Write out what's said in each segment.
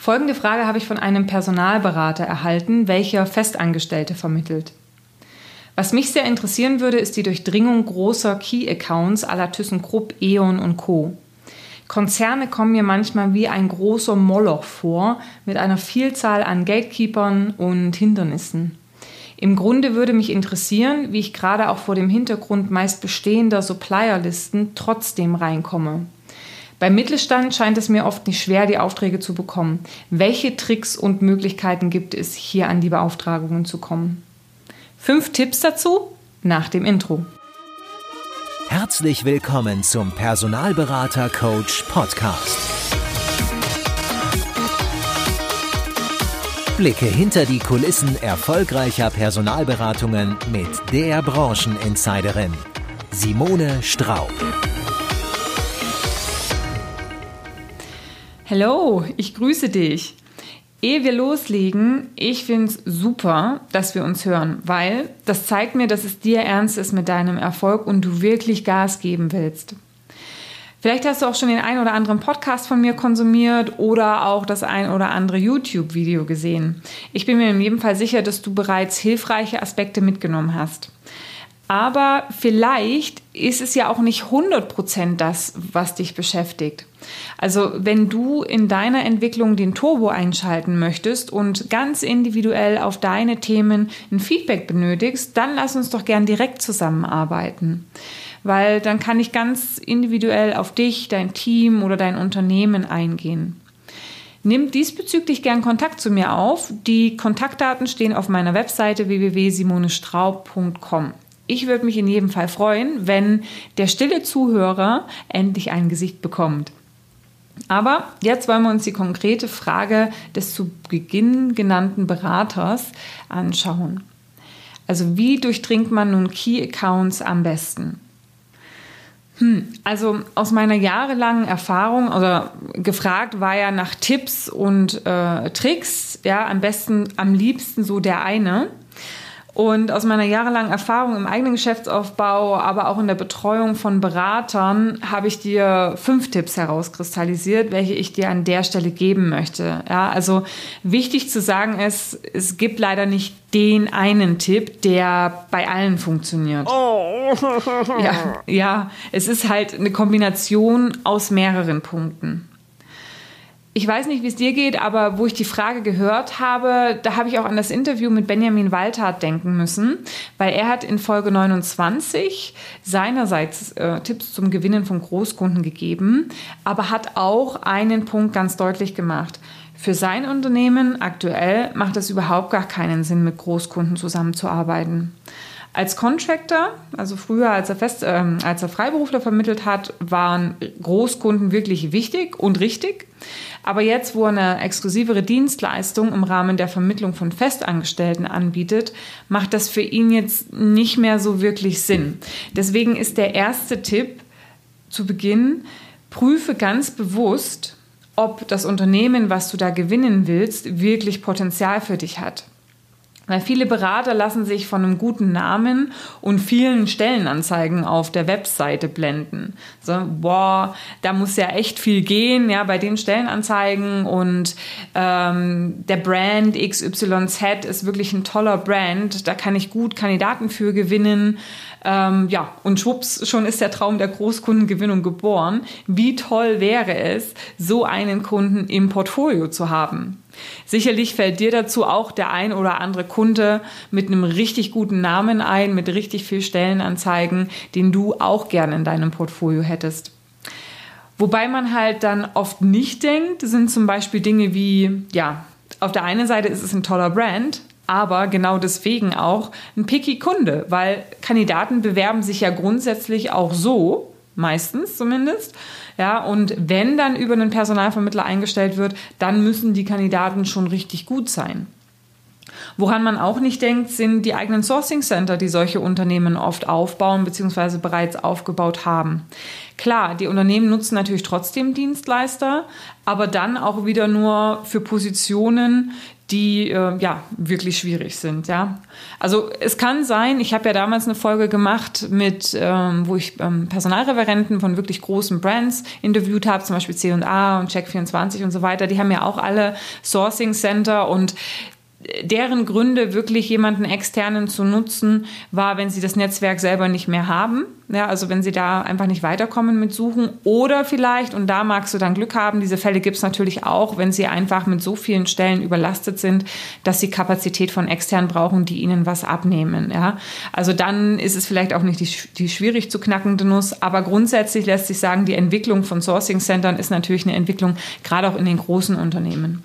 Folgende Frage habe ich von einem Personalberater erhalten, welcher Festangestellte vermittelt. Was mich sehr interessieren würde, ist die Durchdringung großer Key-Accounts aller ThyssenKrupp, E.ON und Co. Konzerne kommen mir manchmal wie ein großer Moloch vor, mit einer Vielzahl an Gatekeepern und Hindernissen. Im Grunde würde mich interessieren, wie ich gerade auch vor dem Hintergrund meist bestehender Supplierlisten trotzdem reinkomme. Beim Mittelstand scheint es mir oft nicht schwer, die Aufträge zu bekommen. Welche Tricks und Möglichkeiten gibt es, hier an die Beauftragungen zu kommen? Fünf Tipps dazu nach dem Intro. Herzlich willkommen zum Personalberater Coach Podcast. Blicke hinter die Kulissen erfolgreicher Personalberatungen mit der Brancheninsiderin Simone Straub. Hallo, ich grüße dich. Ehe wir loslegen, ich finde es super, dass wir uns hören, weil das zeigt mir, dass es dir ernst ist mit deinem Erfolg und du wirklich Gas geben willst. Vielleicht hast du auch schon den ein oder anderen Podcast von mir konsumiert oder auch das ein oder andere YouTube-Video gesehen. Ich bin mir in jedem Fall sicher, dass du bereits hilfreiche Aspekte mitgenommen hast. Aber vielleicht ist es ja auch nicht 100% das, was dich beschäftigt. Also wenn du in deiner Entwicklung den Turbo einschalten möchtest und ganz individuell auf deine Themen ein Feedback benötigst, dann lass uns doch gern direkt zusammenarbeiten. Weil dann kann ich ganz individuell auf dich, dein Team oder dein Unternehmen eingehen. Nimm diesbezüglich gern Kontakt zu mir auf. Die Kontaktdaten stehen auf meiner Webseite www.simonestraub.com. Ich würde mich in jedem Fall freuen, wenn der stille Zuhörer endlich ein Gesicht bekommt. Aber jetzt wollen wir uns die konkrete Frage des zu Beginn genannten Beraters anschauen. Also wie durchdringt man nun Key Accounts am besten? Hm, also aus meiner jahrelangen Erfahrung oder gefragt war ja nach Tipps und äh, Tricks, ja, am besten, am liebsten so der eine. Und aus meiner jahrelangen Erfahrung im eigenen Geschäftsaufbau, aber auch in der Betreuung von Beratern, habe ich dir fünf Tipps herauskristallisiert, welche ich dir an der Stelle geben möchte. Ja, also wichtig zu sagen ist, es gibt leider nicht den einen Tipp, der bei allen funktioniert. Oh. Ja, ja, es ist halt eine Kombination aus mehreren Punkten ich weiß nicht, wie es dir geht, aber wo ich die Frage gehört habe, da habe ich auch an das Interview mit Benjamin Waltert denken müssen, weil er hat in Folge 29 seinerseits äh, Tipps zum Gewinnen von Großkunden gegeben, aber hat auch einen Punkt ganz deutlich gemacht. Für sein Unternehmen aktuell macht es überhaupt gar keinen Sinn, mit Großkunden zusammenzuarbeiten. Als Contractor, also früher als er, Fest, äh, als er Freiberufler vermittelt hat, waren Großkunden wirklich wichtig und richtig. Aber jetzt, wo er eine exklusivere Dienstleistung im Rahmen der Vermittlung von Festangestellten anbietet, macht das für ihn jetzt nicht mehr so wirklich Sinn. Deswegen ist der erste Tipp zu Beginn, prüfe ganz bewusst, ob das Unternehmen, was du da gewinnen willst, wirklich Potenzial für dich hat. Weil viele Berater lassen sich von einem guten Namen und vielen Stellenanzeigen auf der Webseite blenden. So, boah, da muss ja echt viel gehen, ja, bei den Stellenanzeigen und ähm, der Brand XYZ ist wirklich ein toller Brand. Da kann ich gut Kandidaten für gewinnen. Ähm, ja, und schwupps, schon ist der Traum der Großkundengewinnung geboren. Wie toll wäre es, so einen Kunden im Portfolio zu haben? Sicherlich fällt dir dazu auch der ein oder andere Kunde mit einem richtig guten Namen ein, mit richtig viel Stellenanzeigen, den du auch gerne in deinem Portfolio hättest. Wobei man halt dann oft nicht denkt, sind zum Beispiel Dinge wie, ja, auf der einen Seite ist es ein toller Brand, aber genau deswegen auch ein picky Kunde, weil Kandidaten bewerben sich ja grundsätzlich auch so, meistens zumindest, ja, und wenn dann über einen Personalvermittler eingestellt wird, dann müssen die Kandidaten schon richtig gut sein. Woran man auch nicht denkt, sind die eigenen Sourcing Center, die solche Unternehmen oft aufbauen bzw. bereits aufgebaut haben. Klar, die Unternehmen nutzen natürlich trotzdem Dienstleister, aber dann auch wieder nur für Positionen, die äh, ja wirklich schwierig sind. Ja, also es kann sein. Ich habe ja damals eine Folge gemacht mit, ähm, wo ich ähm, Personalreferenten von wirklich großen Brands interviewt habe, zum Beispiel C&A und Check24 und so weiter. Die haben ja auch alle Sourcing Center und deren Gründe, wirklich jemanden externen zu nutzen, war, wenn sie das Netzwerk selber nicht mehr haben. Ja, also wenn sie da einfach nicht weiterkommen mit Suchen. Oder vielleicht, und da magst du dann Glück haben, diese Fälle gibt es natürlich auch, wenn sie einfach mit so vielen Stellen überlastet sind, dass sie Kapazität von extern brauchen, die ihnen was abnehmen. Ja, also dann ist es vielleicht auch nicht die, die schwierig zu knackende Nuss. Aber grundsätzlich lässt sich sagen, die Entwicklung von Sourcing-Centern ist natürlich eine Entwicklung, gerade auch in den großen Unternehmen.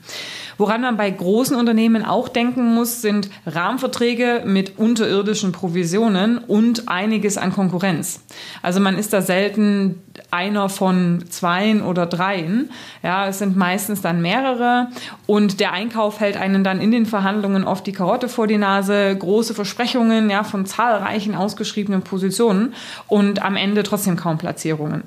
Woran man bei großen Unternehmen auch denken muss, sind Rahmenverträge mit unterirdischen Provisionen und einiges an Konkurrenz. Also man ist da selten einer von zweien oder dreien. Ja, es sind meistens dann mehrere und der Einkauf hält einen dann in den Verhandlungen oft die Karotte vor die Nase, große Versprechungen ja, von zahlreichen ausgeschriebenen Positionen und am Ende trotzdem kaum Platzierungen.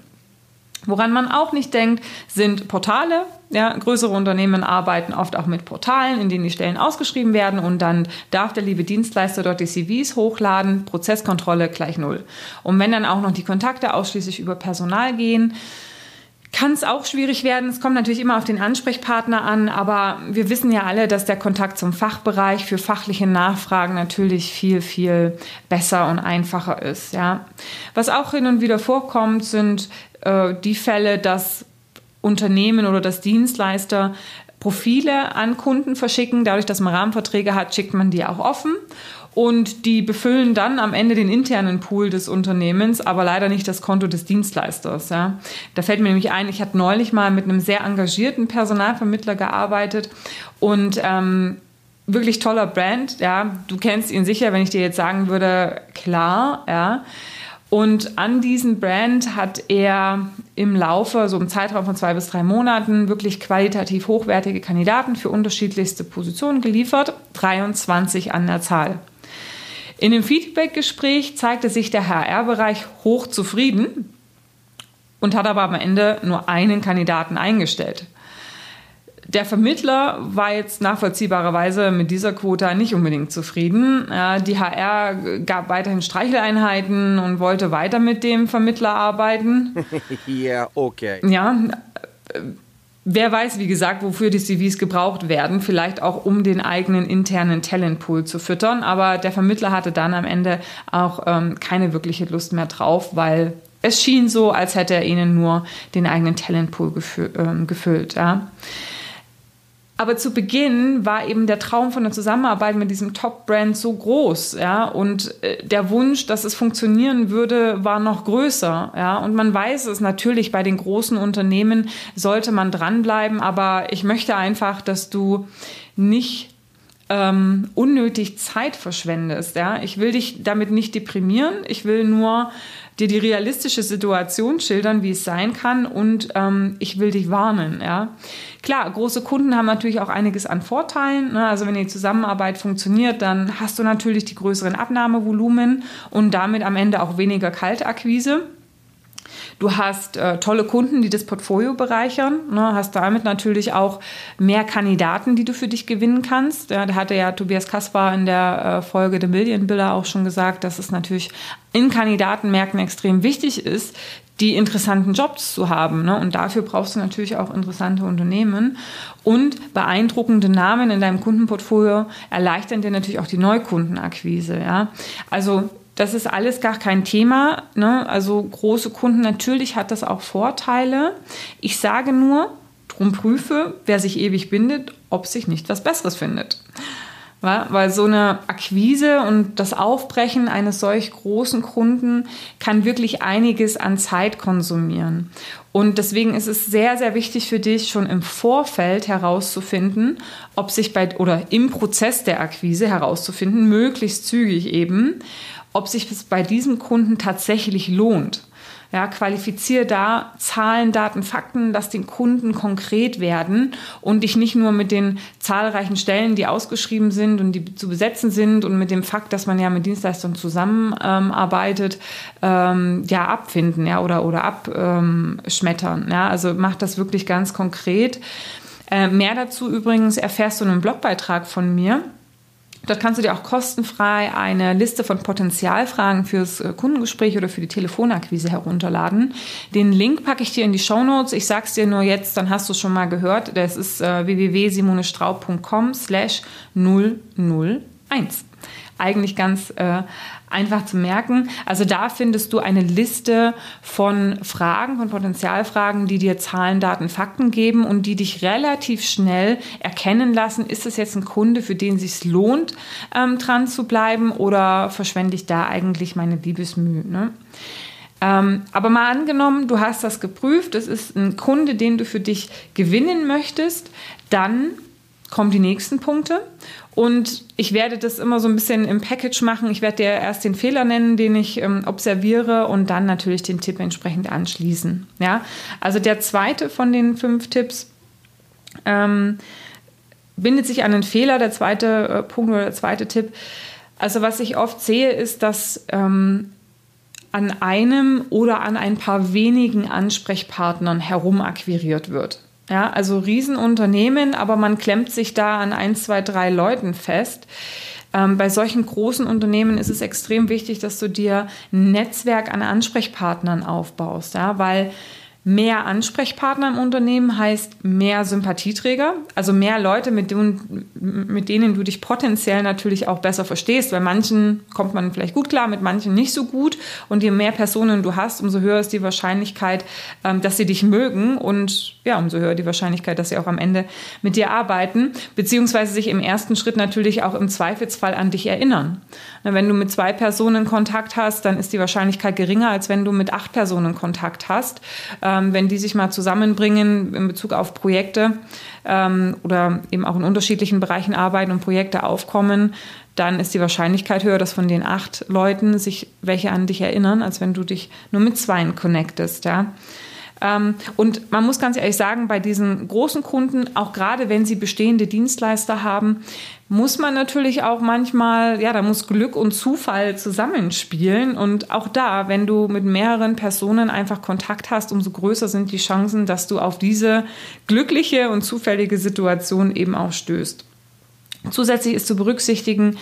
Woran man auch nicht denkt, sind Portale. Ja, größere Unternehmen arbeiten oft auch mit Portalen, in denen die Stellen ausgeschrieben werden und dann darf der liebe Dienstleister dort die CVs hochladen, Prozesskontrolle gleich null. Und wenn dann auch noch die Kontakte ausschließlich über Personal gehen, kann es auch schwierig werden. Es kommt natürlich immer auf den Ansprechpartner an, aber wir wissen ja alle, dass der Kontakt zum Fachbereich für fachliche Nachfragen natürlich viel, viel besser und einfacher ist. Ja. Was auch hin und wieder vorkommt, sind äh, die Fälle, dass Unternehmen oder das Dienstleister Profile an Kunden verschicken. Dadurch, dass man Rahmenverträge hat, schickt man die auch offen. Und die befüllen dann am Ende den internen Pool des Unternehmens, aber leider nicht das Konto des Dienstleisters. Ja. Da fällt mir nämlich ein, ich hatte neulich mal mit einem sehr engagierten Personalvermittler gearbeitet und ähm, wirklich toller Brand. Ja, du kennst ihn sicher, wenn ich dir jetzt sagen würde, klar, ja. Und an diesen Brand hat er im Laufe, so im Zeitraum von zwei bis drei Monaten, wirklich qualitativ hochwertige Kandidaten für unterschiedlichste Positionen geliefert, 23 an der Zahl. In dem Feedback-Gespräch zeigte sich der HR-Bereich hochzufrieden und hat aber am Ende nur einen Kandidaten eingestellt. Der Vermittler war jetzt nachvollziehbarerweise mit dieser Quota nicht unbedingt zufrieden. die HR gab weiterhin Streicheleinheiten und wollte weiter mit dem Vermittler arbeiten. ja, okay. Ja, wer weiß, wie gesagt, wofür die CVs gebraucht werden. Vielleicht auch, um den eigenen internen Talentpool zu füttern. Aber der Vermittler hatte dann am Ende auch ähm, keine wirkliche Lust mehr drauf, weil es schien so, als hätte er ihnen nur den eigenen Talentpool gefü ähm, gefüllt. Ja. Aber zu Beginn war eben der Traum von der Zusammenarbeit mit diesem Top-Brand so groß, ja, und äh, der Wunsch, dass es funktionieren würde, war noch größer, ja. Und man weiß es natürlich, bei den großen Unternehmen sollte man dranbleiben, aber ich möchte einfach, dass du nicht ähm, unnötig Zeit verschwendest, ja. Ich will dich damit nicht deprimieren, ich will nur dir die realistische Situation schildern, wie es sein kann und ähm, ich will dich warnen. Ja. Klar, große Kunden haben natürlich auch einiges an Vorteilen. Ne? Also wenn die Zusammenarbeit funktioniert, dann hast du natürlich die größeren Abnahmevolumen und damit am Ende auch weniger Kaltakquise. Du hast äh, tolle Kunden, die das Portfolio bereichern. Ne? Hast damit natürlich auch mehr Kandidaten, die du für dich gewinnen kannst. Ja, da hatte ja Tobias Kaspar in der äh, Folge The Million Biller auch schon gesagt, dass es natürlich in Kandidatenmärkten extrem wichtig ist, die interessanten Jobs zu haben. Ne? Und dafür brauchst du natürlich auch interessante Unternehmen. Und beeindruckende Namen in deinem Kundenportfolio erleichtern dir natürlich auch die Neukundenakquise. Ja? Also das ist alles gar kein Thema. Ne? Also große Kunden, natürlich hat das auch Vorteile. Ich sage nur, drum prüfe, wer sich ewig bindet, ob sich nicht was Besseres findet. Weil so eine Akquise und das Aufbrechen eines solch großen Kunden kann wirklich einiges an Zeit konsumieren. Und deswegen ist es sehr, sehr wichtig für dich, schon im Vorfeld herauszufinden, ob sich bei oder im Prozess der Akquise herauszufinden, möglichst zügig eben, ob sich es bei diesem Kunden tatsächlich lohnt. Ja, qualifiziere da Zahlen, Daten, Fakten, lass den Kunden konkret werden und dich nicht nur mit den zahlreichen Stellen, die ausgeschrieben sind und die zu besetzen sind und mit dem Fakt, dass man ja mit Dienstleistern zusammenarbeitet, ähm, ja, abfinden, ja, oder, oder abschmettern. Ähm, ja, also mach das wirklich ganz konkret. Äh, mehr dazu übrigens erfährst du in einem Blogbeitrag von mir. Dort kannst du dir auch kostenfrei eine Liste von Potenzialfragen fürs äh, Kundengespräch oder für die Telefonakquise herunterladen. Den Link packe ich dir in die Show Notes. Ich sag's dir nur jetzt, dann hast du es schon mal gehört. Das ist äh, www.simonestraub.com slash 001 eigentlich ganz äh, einfach zu merken. Also da findest du eine Liste von Fragen, von Potenzialfragen, die dir Zahlen, Daten, Fakten geben und die dich relativ schnell erkennen lassen, ist es jetzt ein Kunde, für den es sich lohnt, ähm, dran zu bleiben oder verschwende ich da eigentlich meine Liebesmühe. Ne? Ähm, aber mal angenommen, du hast das geprüft, es ist ein Kunde, den du für dich gewinnen möchtest, dann kommen die nächsten Punkte. Und ich werde das immer so ein bisschen im Package machen. Ich werde dir erst den Fehler nennen, den ich ähm, observiere und dann natürlich den Tipp entsprechend anschließen. Ja, also der zweite von den fünf Tipps ähm, bindet sich an den Fehler. Der zweite äh, Punkt oder der zweite Tipp. Also was ich oft sehe, ist, dass ähm, an einem oder an ein paar wenigen Ansprechpartnern herumakquiriert wird. Ja, also Riesenunternehmen, aber man klemmt sich da an ein, zwei, drei Leuten fest. Ähm, bei solchen großen Unternehmen ist es extrem wichtig, dass du dir ein Netzwerk an Ansprechpartnern aufbaust, ja, weil Mehr Ansprechpartner im Unternehmen heißt mehr Sympathieträger, also mehr Leute, mit denen, mit denen du dich potenziell natürlich auch besser verstehst. Bei manchen kommt man vielleicht gut klar, mit manchen nicht so gut. Und je mehr Personen du hast, umso höher ist die Wahrscheinlichkeit, ähm, dass sie dich mögen und ja, umso höher die Wahrscheinlichkeit, dass sie auch am Ende mit dir arbeiten, beziehungsweise sich im ersten Schritt natürlich auch im Zweifelsfall an dich erinnern. Wenn du mit zwei Personen Kontakt hast, dann ist die Wahrscheinlichkeit geringer, als wenn du mit acht Personen Kontakt hast. Ähm, wenn die sich mal zusammenbringen in Bezug auf Projekte ähm, oder eben auch in unterschiedlichen Bereichen arbeiten und Projekte aufkommen, dann ist die Wahrscheinlichkeit höher, dass von den acht Leuten sich welche an dich erinnern, als wenn du dich nur mit zweien connectest. Ja. Ähm, und man muss ganz ehrlich sagen, bei diesen großen Kunden, auch gerade wenn sie bestehende Dienstleister haben, muss man natürlich auch manchmal, ja, da muss Glück und Zufall zusammenspielen. Und auch da, wenn du mit mehreren Personen einfach Kontakt hast, umso größer sind die Chancen, dass du auf diese glückliche und zufällige Situation eben auch stößt. Zusätzlich ist zu berücksichtigen,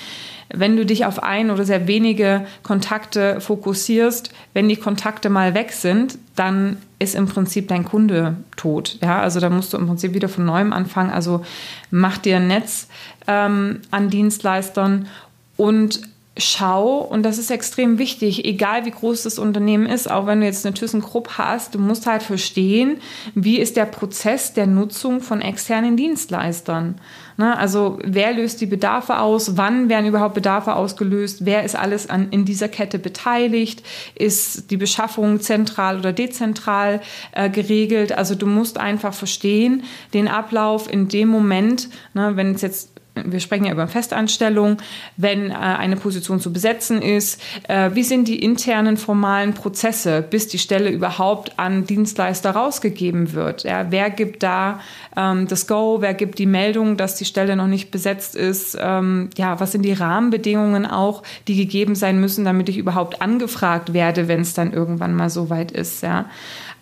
wenn du dich auf ein oder sehr wenige Kontakte fokussierst, wenn die Kontakte mal weg sind, dann ist im Prinzip dein Kunde tot. Ja, also da musst du im Prinzip wieder von neuem anfangen. Also mach dir ein Netz ähm, an Dienstleistern und schau, und das ist extrem wichtig, egal wie groß das Unternehmen ist, auch wenn du jetzt eine ThyssenKrupp hast, du musst halt verstehen, wie ist der Prozess der Nutzung von externen Dienstleistern. Ne? Also wer löst die Bedarfe aus, wann werden überhaupt Bedarfe ausgelöst, wer ist alles an, in dieser Kette beteiligt, ist die Beschaffung zentral oder dezentral äh, geregelt. Also du musst einfach verstehen, den Ablauf in dem Moment, ne, wenn es jetzt wir sprechen ja über Festanstellung, wenn äh, eine Position zu besetzen ist, äh, wie sind die internen formalen Prozesse, bis die Stelle überhaupt an Dienstleister rausgegeben wird. Ja, wer gibt da ähm, das Go, wer gibt die Meldung, dass die Stelle noch nicht besetzt ist, ähm, ja, was sind die Rahmenbedingungen auch, die gegeben sein müssen, damit ich überhaupt angefragt werde, wenn es dann irgendwann mal so weit ist. Ja.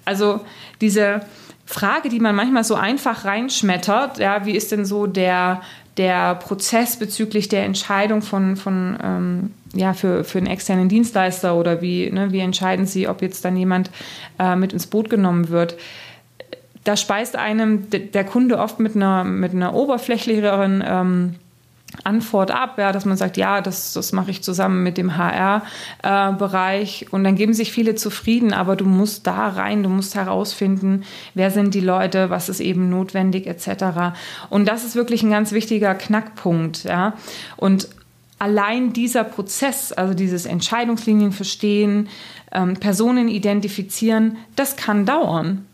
Also diese Frage, die man manchmal so einfach reinschmettert, ja, wie ist denn so der der Prozess bezüglich der Entscheidung von, von ähm, ja, für, für einen externen Dienstleister oder wie, ne, wie entscheiden Sie, ob jetzt dann jemand äh, mit ins Boot genommen wird. Da speist einem der Kunde oft mit einer, mit einer oberflächlicheren ähm, Antwort ab, ja, dass man sagt, ja, das, das mache ich zusammen mit dem HR-Bereich und dann geben sich viele zufrieden, aber du musst da rein, du musst herausfinden, wer sind die Leute, was ist eben notwendig etc. Und das ist wirklich ein ganz wichtiger Knackpunkt, ja. Und allein dieser Prozess, also dieses Entscheidungslinien verstehen, ähm, Personen identifizieren, das kann dauern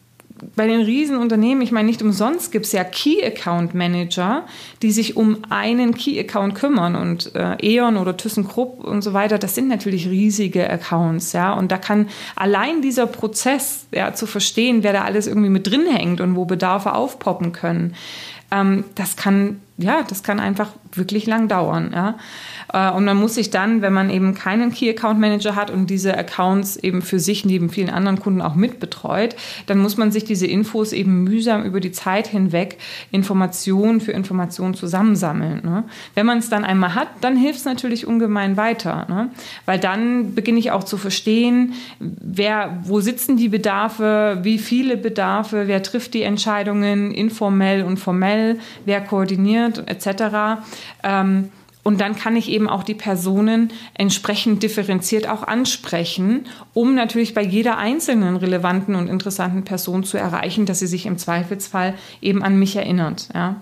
bei den Riesenunternehmen, ich meine, nicht umsonst gibt es ja Key Account Manager, die sich um einen Key Account kümmern und äh, E.ON oder ThyssenKrupp und so weiter, das sind natürlich riesige Accounts, ja, und da kann allein dieser Prozess, ja, zu verstehen, wer da alles irgendwie mit drin hängt und wo Bedarfe aufpoppen können, ähm, das kann, ja, das kann einfach wirklich lang dauern, ja. Äh, und man muss sich dann, wenn man eben keinen Key Account Manager hat und diese Accounts eben für sich neben vielen anderen Kunden auch mitbetreut, dann muss man sich diese Infos eben mühsam über die Zeit hinweg Information für Information zusammensammeln. Ne? Wenn man es dann einmal hat, dann hilft es natürlich ungemein weiter, ne? weil dann beginne ich auch zu verstehen, wer, wo sitzen die Bedarfe, wie viele Bedarfe, wer trifft die Entscheidungen informell und formell, wer koordiniert etc. Ähm, und dann kann ich eben auch die Personen entsprechend differenziert auch ansprechen, um natürlich bei jeder einzelnen relevanten und interessanten Person zu erreichen, dass sie sich im Zweifelsfall eben an mich erinnert. Ja.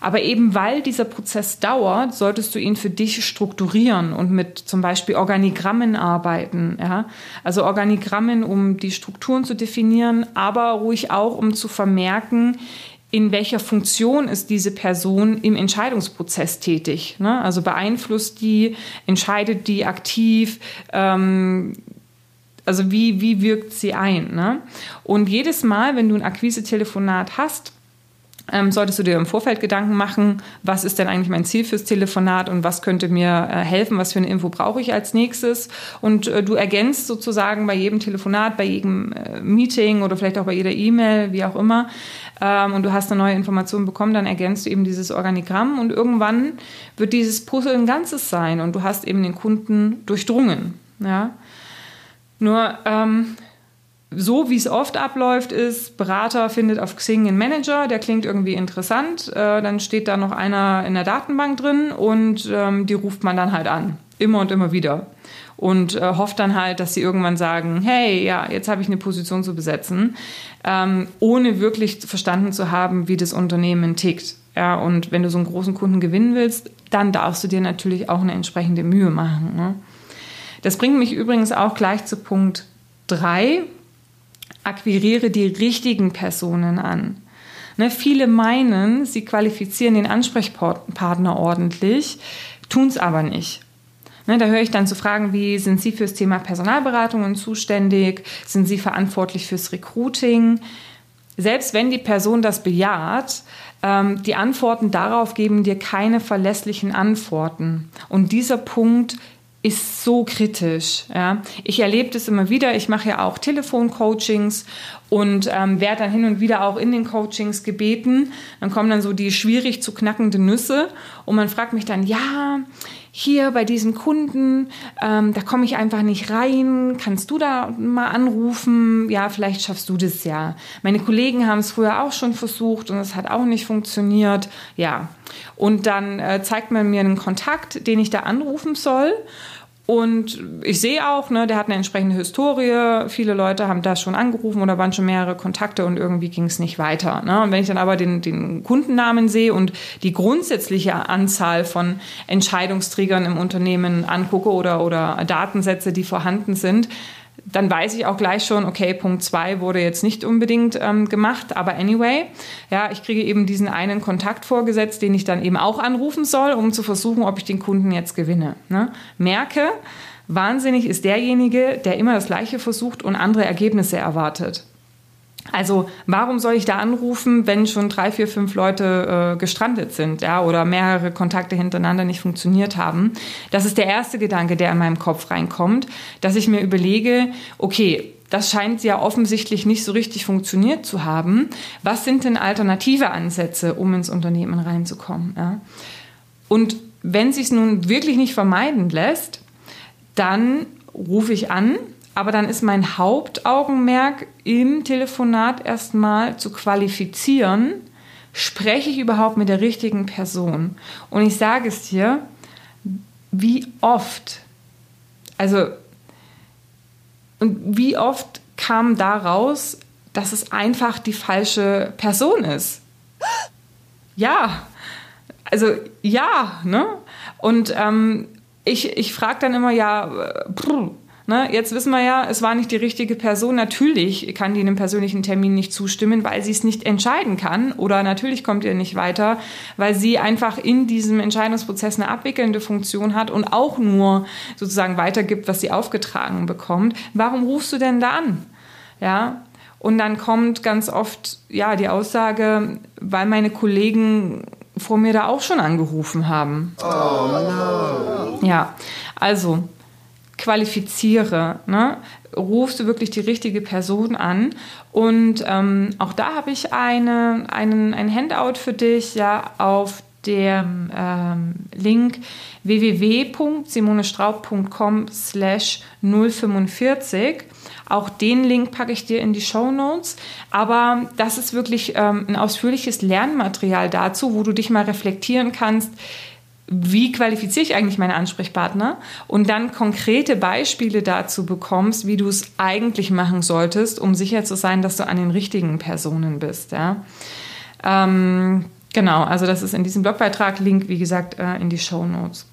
Aber eben weil dieser Prozess dauert, solltest du ihn für dich strukturieren und mit zum Beispiel Organigrammen arbeiten. Ja. Also Organigrammen, um die Strukturen zu definieren, aber ruhig auch, um zu vermerken, in welcher Funktion ist diese Person im Entscheidungsprozess tätig. Ne? Also beeinflusst die, entscheidet die aktiv, ähm, also wie, wie wirkt sie ein. Ne? Und jedes Mal, wenn du ein Akquise-Telefonat hast, ähm, solltest du dir im Vorfeld Gedanken machen, was ist denn eigentlich mein Ziel fürs Telefonat und was könnte mir äh, helfen, was für eine Info brauche ich als nächstes. Und äh, du ergänzt sozusagen bei jedem Telefonat, bei jedem äh, Meeting oder vielleicht auch bei jeder E-Mail, wie auch immer, ähm, und du hast eine neue Information bekommen, dann ergänzt du eben dieses Organigramm und irgendwann wird dieses Puzzle ein Ganzes sein und du hast eben den Kunden durchdrungen. Ja? Nur ähm, so wie es oft abläuft, ist, Berater findet auf Xing einen Manager, der klingt irgendwie interessant, äh, dann steht da noch einer in der Datenbank drin und ähm, die ruft man dann halt an. Immer und immer wieder. Und äh, hofft dann halt, dass sie irgendwann sagen, hey, ja, jetzt habe ich eine Position zu besetzen, ähm, ohne wirklich verstanden zu haben, wie das Unternehmen tickt. Ja, und wenn du so einen großen Kunden gewinnen willst, dann darfst du dir natürlich auch eine entsprechende Mühe machen. Ne? Das bringt mich übrigens auch gleich zu Punkt 3, akquiriere die richtigen Personen an. Ne, viele meinen, sie qualifizieren den Ansprechpartner ordentlich, tun es aber nicht. Ne, da höre ich dann zu Fragen wie, sind Sie fürs Thema Personalberatungen zuständig? Sind Sie verantwortlich fürs Recruiting? Selbst wenn die Person das bejaht, ähm, die Antworten darauf geben dir keine verlässlichen Antworten. Und dieser Punkt ist so kritisch. Ja. Ich erlebe das immer wieder. Ich mache ja auch Telefoncoachings und ähm, werde dann hin und wieder auch in den Coachings gebeten. Dann kommen dann so die schwierig zu knackenden Nüsse und man fragt mich dann, ja, hier bei diesem Kunden, ähm, da komme ich einfach nicht rein, kannst du da mal anrufen? Ja, vielleicht schaffst du das ja. Meine Kollegen haben es früher auch schon versucht und es hat auch nicht funktioniert. Ja, und dann äh, zeigt man mir einen Kontakt, den ich da anrufen soll. Und ich sehe auch, ne, der hat eine entsprechende Historie. Viele Leute haben da schon angerufen oder waren schon mehrere Kontakte und irgendwie ging es nicht weiter. Ne? Und wenn ich dann aber den, den Kundennamen sehe und die grundsätzliche Anzahl von Entscheidungsträgern im Unternehmen angucke oder, oder Datensätze, die vorhanden sind, dann weiß ich auch gleich schon, okay, Punkt 2 wurde jetzt nicht unbedingt ähm, gemacht, aber anyway, ja, ich kriege eben diesen einen Kontakt vorgesetzt, den ich dann eben auch anrufen soll, um zu versuchen, ob ich den Kunden jetzt gewinne. Ne? Merke, wahnsinnig ist derjenige, der immer das Gleiche versucht und andere Ergebnisse erwartet. Also warum soll ich da anrufen, wenn schon drei, vier, fünf Leute äh, gestrandet sind, ja, oder mehrere Kontakte hintereinander nicht funktioniert haben? Das ist der erste Gedanke, der in meinem Kopf reinkommt, dass ich mir überlege, okay, das scheint ja offensichtlich nicht so richtig funktioniert zu haben. Was sind denn alternative Ansätze, um ins Unternehmen reinzukommen? Ja? Und wenn sich nun wirklich nicht vermeiden lässt, dann rufe ich an aber dann ist mein Hauptaugenmerk im Telefonat erstmal zu qualifizieren, spreche ich überhaupt mit der richtigen Person? Und ich sage es dir, wie oft, also, und wie oft kam daraus, dass es einfach die falsche Person ist? Ja, also ja, ne? Und ähm, ich, ich frage dann immer, ja, pff, Ne, jetzt wissen wir ja, es war nicht die richtige Person. Natürlich kann die einem persönlichen Termin nicht zustimmen, weil sie es nicht entscheiden kann. Oder natürlich kommt ihr nicht weiter, weil sie einfach in diesem Entscheidungsprozess eine abwickelnde Funktion hat und auch nur sozusagen weitergibt, was sie aufgetragen bekommt. Warum rufst du denn da an? Ja, und dann kommt ganz oft ja die Aussage, weil meine Kollegen vor mir da auch schon angerufen haben. Oh no. Ja, also qualifiziere, ne? rufst du wirklich die richtige Person an. Und ähm, auch da habe ich eine, einen, ein Handout für dich, ja, auf dem ähm, Link www.simonestraub.com slash 045. Auch den Link packe ich dir in die Show Notes. Aber das ist wirklich ähm, ein ausführliches Lernmaterial dazu, wo du dich mal reflektieren kannst, wie qualifiziere ich eigentlich meine Ansprechpartner und dann konkrete Beispiele dazu bekommst, wie du es eigentlich machen solltest, um sicher zu sein, dass du an den richtigen Personen bist. Ja? Ähm, genau, also das ist in diesem Blogbeitrag, Link wie gesagt äh, in die Show Notes.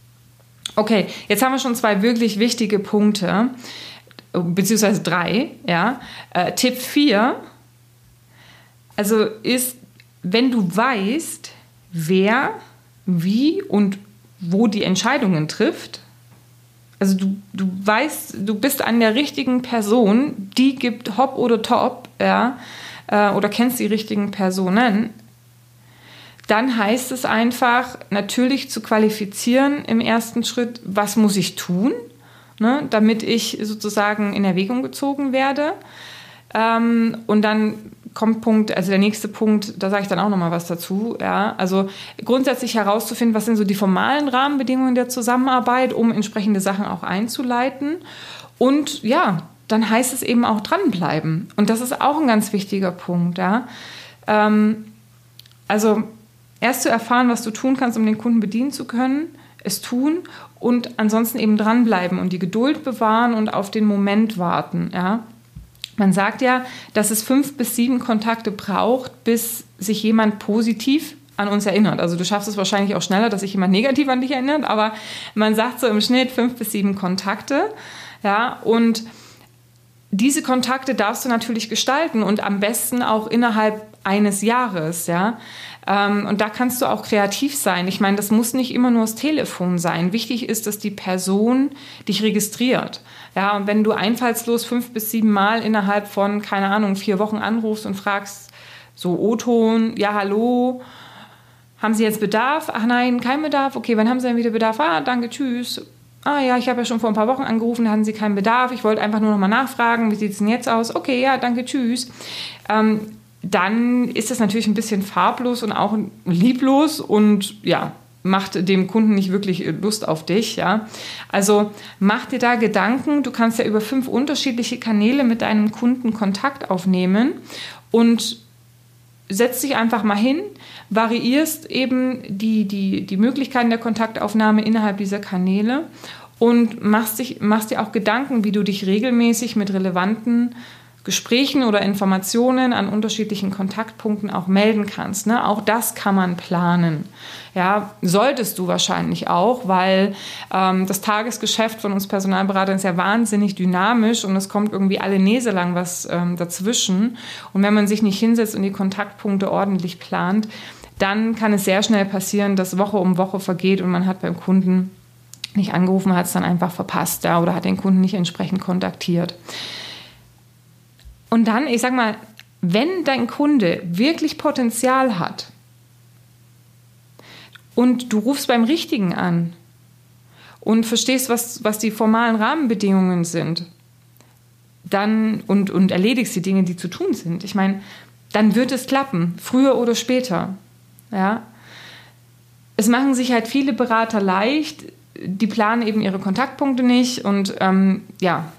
Okay, jetzt haben wir schon zwei wirklich wichtige Punkte beziehungsweise drei, ja. Äh, Tipp 4, also ist, wenn du weißt, wer, wie und wo die Entscheidungen trifft, also du, du weißt, du bist an der richtigen Person, die gibt Hop oder Top, ja, äh, oder kennst die richtigen Personen, dann heißt es einfach, natürlich zu qualifizieren im ersten Schritt, was muss ich tun? ne, damit ich sozusagen in Erwägung gezogen werde. Ähm, und dann kommt Punkt, also der nächste Punkt, da sage ich dann auch nochmal was dazu. Ja, also grundsätzlich herauszufinden, was sind so die formalen Rahmenbedingungen der Zusammenarbeit, um entsprechende Sachen auch einzuleiten. Und ja, dann heißt es eben auch dranbleiben. Und das ist auch ein ganz wichtiger Punkt. Ja. Ähm, also erst zu erfahren, was du tun kannst, um den Kunden bedienen zu können, es tun und ansonsten eben dranbleiben und die Geduld bewahren und auf den Moment warten. Ja? Man sagt ja, dass es fünf bis sieben Kontakte braucht, bis sich jemand positiv an uns erinnert. Also du schaffst es wahrscheinlich auch schneller, dass sich jemand negativ an dich erinnert, aber man sagt so im Schnitt fünf bis sieben Kontakte. Ja, und diese Kontakte darfst du natürlich gestalten und am besten auch innerhalb eines Jahres, ja. Ähm, und da kannst du auch kreativ sein. Ich meine, das muss nicht immer nur das Telefon sein. Wichtig ist, dass die Person dich registriert. Ja, und wenn du einfallslos fünf bis sieben Mal innerhalb von, keine Ahnung, vier Wochen anrufst und fragst, so O-Ton, ja, hallo, haben Sie jetzt Bedarf? Ach nein, kein Bedarf. Okay, wann haben Sie denn wieder Bedarf? Ah, danke, tschüss. Ah ja, ich habe ja schon vor ein paar Wochen angerufen, da hatten Sie keinen Bedarf. Ich wollte einfach nur noch mal nachfragen, wie sieht es denn jetzt aus? Okay, ja, danke, tschüss. Ähm, dann ist das natürlich ein bisschen farblos und auch lieblos und ja, macht dem Kunden nicht wirklich Lust auf dich, ja. Also mach dir da Gedanken. Du kannst ja über fünf unterschiedliche Kanäle mit deinem Kunden Kontakt aufnehmen und setz dich einfach mal hin, variierst eben die, die, die Möglichkeiten der Kontaktaufnahme innerhalb dieser Kanäle und machst, dich, machst dir auch Gedanken, wie du dich regelmäßig mit relevanten Gesprächen oder Informationen an unterschiedlichen Kontaktpunkten auch melden kannst. Ne? Auch das kann man planen. Ja, solltest du wahrscheinlich auch, weil ähm, das Tagesgeschäft von uns Personalberatern ist ja wahnsinnig dynamisch und es kommt irgendwie alle Näse lang was ähm, dazwischen. Und wenn man sich nicht hinsetzt und die Kontaktpunkte ordentlich plant, dann kann es sehr schnell passieren, dass Woche um Woche vergeht und man hat beim Kunden nicht angerufen, hat es dann einfach verpasst ja, oder hat den Kunden nicht entsprechend kontaktiert. Und dann, ich sag mal, wenn dein Kunde wirklich Potenzial hat und du rufst beim Richtigen an und verstehst, was, was die formalen Rahmenbedingungen sind, dann und, und erledigst die Dinge, die zu tun sind, ich meine, dann wird es klappen, früher oder später. Ja? Es machen sich halt viele Berater leicht, die planen eben ihre Kontaktpunkte nicht und ähm, ja,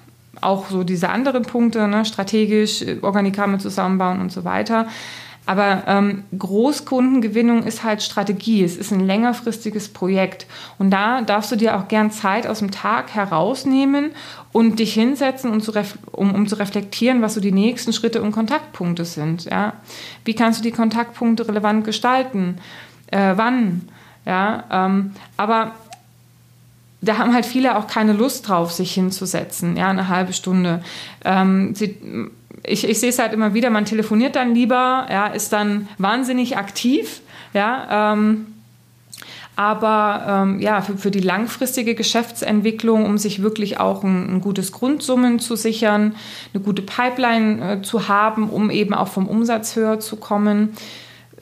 auch so diese anderen Punkte, ne, strategisch, äh, Organigramme zusammenbauen und so weiter. Aber ähm, Großkundengewinnung ist halt Strategie. Es ist ein längerfristiges Projekt. Und da darfst du dir auch gern Zeit aus dem Tag herausnehmen und dich hinsetzen, um zu, um, um zu reflektieren, was so die nächsten Schritte und Kontaktpunkte sind. Ja? Wie kannst du die Kontaktpunkte relevant gestalten? Äh, wann? Ja, ähm, aber da haben halt viele auch keine Lust drauf, sich hinzusetzen, ja, eine halbe Stunde. Ähm, sie, ich, ich sehe es halt immer wieder, man telefoniert dann lieber, ja, ist dann wahnsinnig aktiv, ja, ähm, aber ähm, ja, für, für die langfristige Geschäftsentwicklung, um sich wirklich auch ein, ein gutes Grundsummen zu sichern, eine gute Pipeline äh, zu haben, um eben auch vom Umsatz höher zu kommen,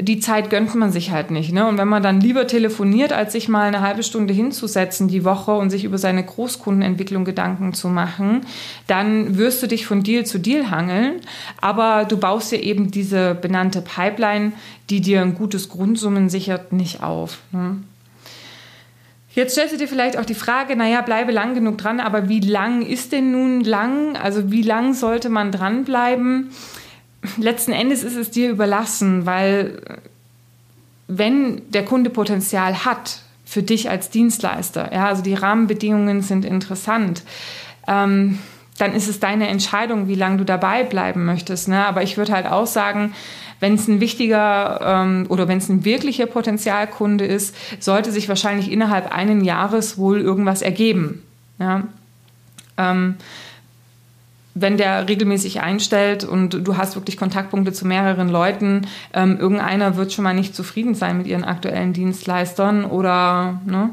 die Zeit gönnt man sich halt nicht. Ne? Und wenn man dann lieber telefoniert, als sich mal eine halbe Stunde hinzusetzen die Woche und sich über seine Großkundenentwicklung Gedanken zu machen, dann wirst du dich von Deal zu Deal hangeln. Aber du baust dir eben diese benannte Pipeline, die dir ein gutes Grundsummen sichert, nicht auf. Ne? Jetzt stellst du dir vielleicht auch die Frage, naja, bleibe lang genug dran, aber wie lang ist denn nun lang? Also wie lang sollte man dranbleiben? Letzten Endes ist es dir überlassen, weil wenn der Kunde Potenzial hat für dich als Dienstleister, ja, also die Rahmenbedingungen sind interessant, ähm, dann ist es deine Entscheidung, wie lange du dabei bleiben möchtest. Ne? Aber ich würde halt auch sagen, wenn es ein wichtiger ähm, oder wenn es ein wirklicher Potenzialkunde ist, sollte sich wahrscheinlich innerhalb eines Jahres wohl irgendwas ergeben. Ja? Ähm, wenn der regelmäßig einstellt und du hast wirklich Kontaktpunkte zu mehreren Leuten, ähm, irgendeiner wird schon mal nicht zufrieden sein mit ihren aktuellen Dienstleistern oder, ne?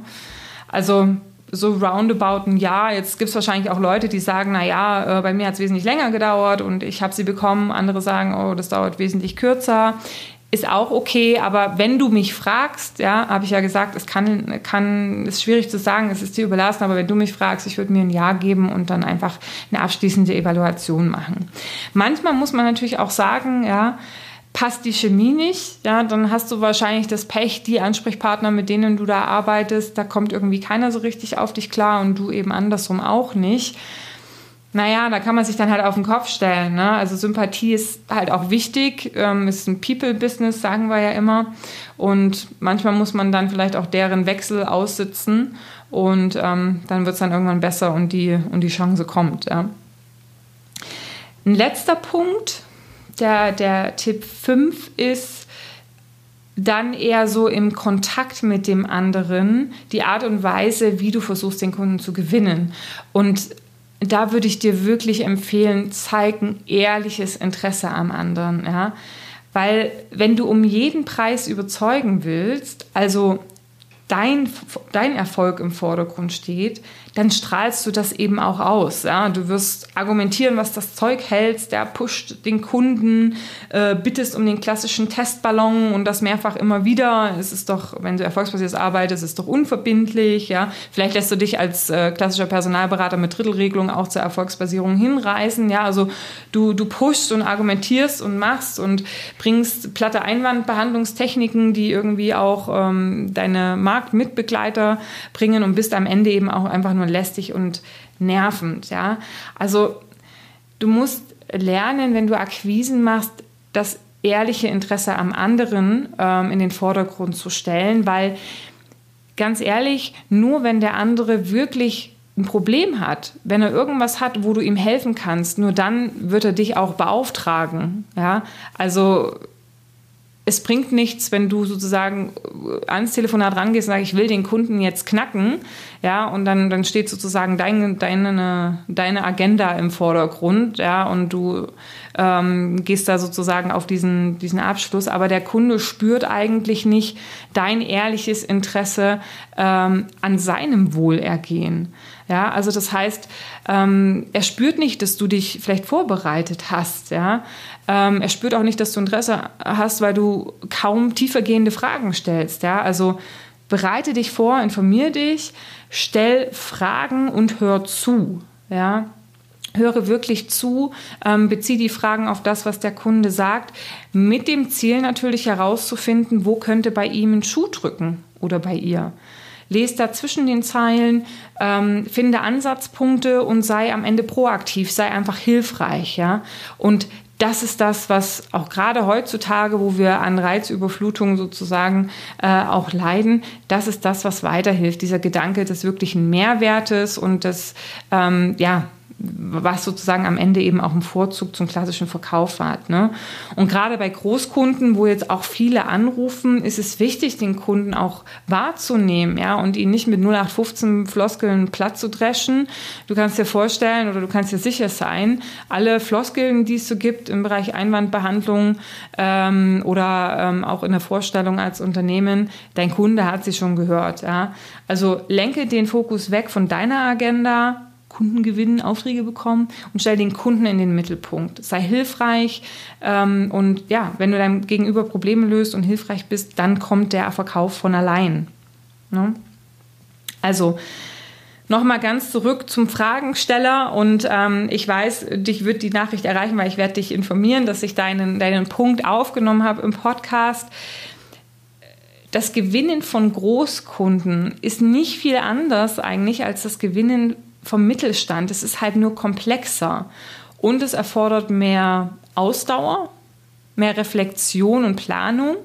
Also so roundabout ein Jahr. Jetzt gibt es wahrscheinlich auch Leute, die sagen, na ja, äh, bei mir hat es wesentlich länger gedauert und ich habe sie bekommen. Andere sagen, oh, das dauert wesentlich kürzer ist auch okay, aber wenn du mich fragst, ja, habe ich ja gesagt, es kann, kann, ist schwierig zu sagen, es ist dir überlassen, aber wenn du mich fragst, ich würde mir ein Ja geben und dann einfach eine abschließende Evaluation machen. Manchmal muss man natürlich auch sagen, ja, passt die Chemie nicht, ja, dann hast du wahrscheinlich das Pech, die Ansprechpartner, mit denen du da arbeitest, da kommt irgendwie keiner so richtig auf dich klar und du eben andersrum auch nicht naja, da kann man sich dann halt auf den Kopf stellen. Ne? Also Sympathie ist halt auch wichtig, ähm, ist ein People-Business, sagen wir ja immer. Und manchmal muss man dann vielleicht auch deren Wechsel aussitzen und ähm, dann wird es dann irgendwann besser und die, und die Chance kommt. Ja. Ein letzter Punkt, der, der Tipp 5 ist, dann eher so im Kontakt mit dem anderen die Art und Weise, wie du versuchst, den Kunden zu gewinnen. Und da würde ich dir wirklich empfehlen, zeig ein ehrliches Interesse am anderen, ja. Weil wenn du um jeden Preis überzeugen willst, also dein, dein Erfolg im Vordergrund steht, dann strahlst du das eben auch aus. Ja? Du wirst argumentieren, was das Zeug hält, der pusht den Kunden, äh, bittest um den klassischen Testballon und das mehrfach immer wieder. Es ist doch, wenn du erfolgsbasiert arbeitest, ist es doch unverbindlich. Ja? Vielleicht lässt du dich als äh, klassischer Personalberater mit Drittelregelung auch zur Erfolgsbasierung hinreißen. Ja? Also du, du pushst und argumentierst und machst und bringst platte Einwandbehandlungstechniken, die irgendwie auch ähm, deine Marktmitbegleiter bringen und bist am Ende eben auch einfach nur lästig und nervend. Ja? Also du musst lernen, wenn du Akquisen machst, das ehrliche Interesse am anderen ähm, in den Vordergrund zu stellen, weil ganz ehrlich, nur wenn der andere wirklich ein Problem hat, wenn er irgendwas hat, wo du ihm helfen kannst, nur dann wird er dich auch beauftragen. Ja? Also es bringt nichts, wenn du sozusagen ans Telefonat rangehst und sagst, ich will den Kunden jetzt knacken, ja, und dann, dann steht sozusagen dein, deine, deine Agenda im Vordergrund, ja, und du ähm, gehst da sozusagen auf diesen, diesen Abschluss, aber der Kunde spürt eigentlich nicht dein ehrliches Interesse ähm, an seinem Wohlergehen. Ja, also das heißt, ähm, er spürt nicht, dass du dich vielleicht vorbereitet hast. Ja, ähm, er spürt auch nicht, dass du Interesse hast, weil du kaum tiefergehende Fragen stellst. Ja, also bereite dich vor, informier dich, stell Fragen und hör zu. Ja, höre wirklich zu, ähm, beziehe die Fragen auf das, was der Kunde sagt, mit dem Ziel natürlich herauszufinden, wo könnte bei ihm ein Schuh drücken oder bei ihr. Lese da zwischen den Zeilen, ähm, finde Ansatzpunkte und sei am Ende proaktiv, sei einfach hilfreich, ja. Und das ist das, was auch gerade heutzutage, wo wir an Reizüberflutung sozusagen äh, auch leiden, das ist das, was weiterhilft. Dieser Gedanke des wirklichen Mehrwertes und des, ähm, ja, was sozusagen am Ende eben auch ein Vorzug zum klassischen Verkauf hat. Ne? Und gerade bei Großkunden, wo jetzt auch viele anrufen, ist es wichtig, den Kunden auch wahrzunehmen ja? und ihn nicht mit 0815 Floskeln platt zu dreschen. Du kannst dir vorstellen oder du kannst dir sicher sein, alle Floskeln, die es so gibt im Bereich Einwandbehandlung ähm, oder ähm, auch in der Vorstellung als Unternehmen, dein Kunde hat sie schon gehört. Ja? Also lenke den Fokus weg von deiner Agenda Kunden gewinnen, Aufträge bekommen und stell den Kunden in den Mittelpunkt. Sei hilfreich ähm, und ja, wenn du deinem Gegenüber Probleme löst und hilfreich bist, dann kommt der Verkauf von allein. Ne? Also Nochmal ganz zurück zum Fragensteller und ähm, ich weiß, dich wird die Nachricht erreichen, weil ich werde dich informieren, dass ich deinen, deinen Punkt aufgenommen habe im Podcast. Das Gewinnen von Großkunden ist nicht viel anders eigentlich als das Gewinnen vom Mittelstand. Es ist halt nur komplexer und es erfordert mehr Ausdauer, mehr Reflexion und Planung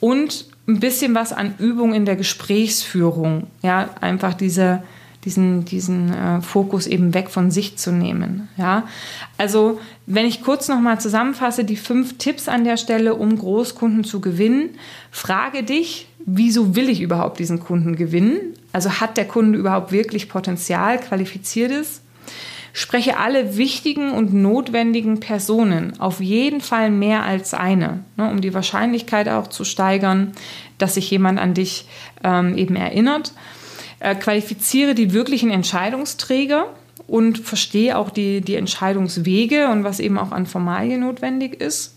und ein bisschen was an Übung in der Gesprächsführung. Ja, einfach diese, diesen, diesen äh, Fokus eben weg von sich zu nehmen. Ja, also wenn ich kurz nochmal zusammenfasse, die fünf Tipps an der Stelle, um Großkunden zu gewinnen, frage dich, wieso will ich überhaupt diesen Kunden gewinnen? Also hat der Kunde überhaupt wirklich Potenzial, qualifiziert ist? Spreche alle wichtigen und notwendigen Personen, auf jeden Fall mehr als eine, ne, um die Wahrscheinlichkeit auch zu steigern, dass sich jemand an dich ähm, eben erinnert. Äh, qualifiziere die wirklichen Entscheidungsträger und verstehe auch die, die Entscheidungswege und was eben auch an Formalien notwendig ist.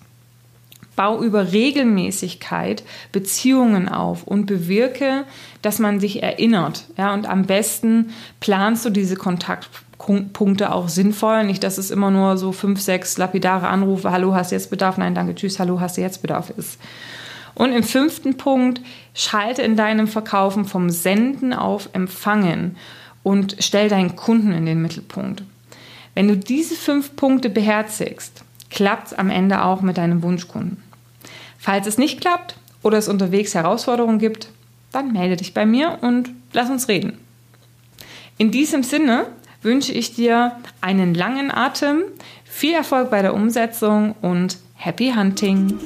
Bau über Regelmäßigkeit Beziehungen auf und bewirke, dass man sich erinnert. Ja, und am besten planst du diese Kontaktpunkte auch sinnvoll. Nicht, dass es immer nur so fünf, sechs lapidare Anrufe, hallo, hast du jetzt Bedarf? Nein, danke, tschüss, hallo, hast du jetzt Bedarf ist. Und im fünften Punkt, schalte in deinem Verkaufen vom Senden auf Empfangen und stell deinen Kunden in den Mittelpunkt. Wenn du diese fünf Punkte beherzigst, klappt es am Ende auch mit deinem Wunschkunden. Falls es nicht klappt oder es unterwegs Herausforderungen gibt, dann melde dich bei mir und lass uns reden. In diesem Sinne wünsche ich dir einen langen Atem, viel Erfolg bei der Umsetzung und Happy Hunting!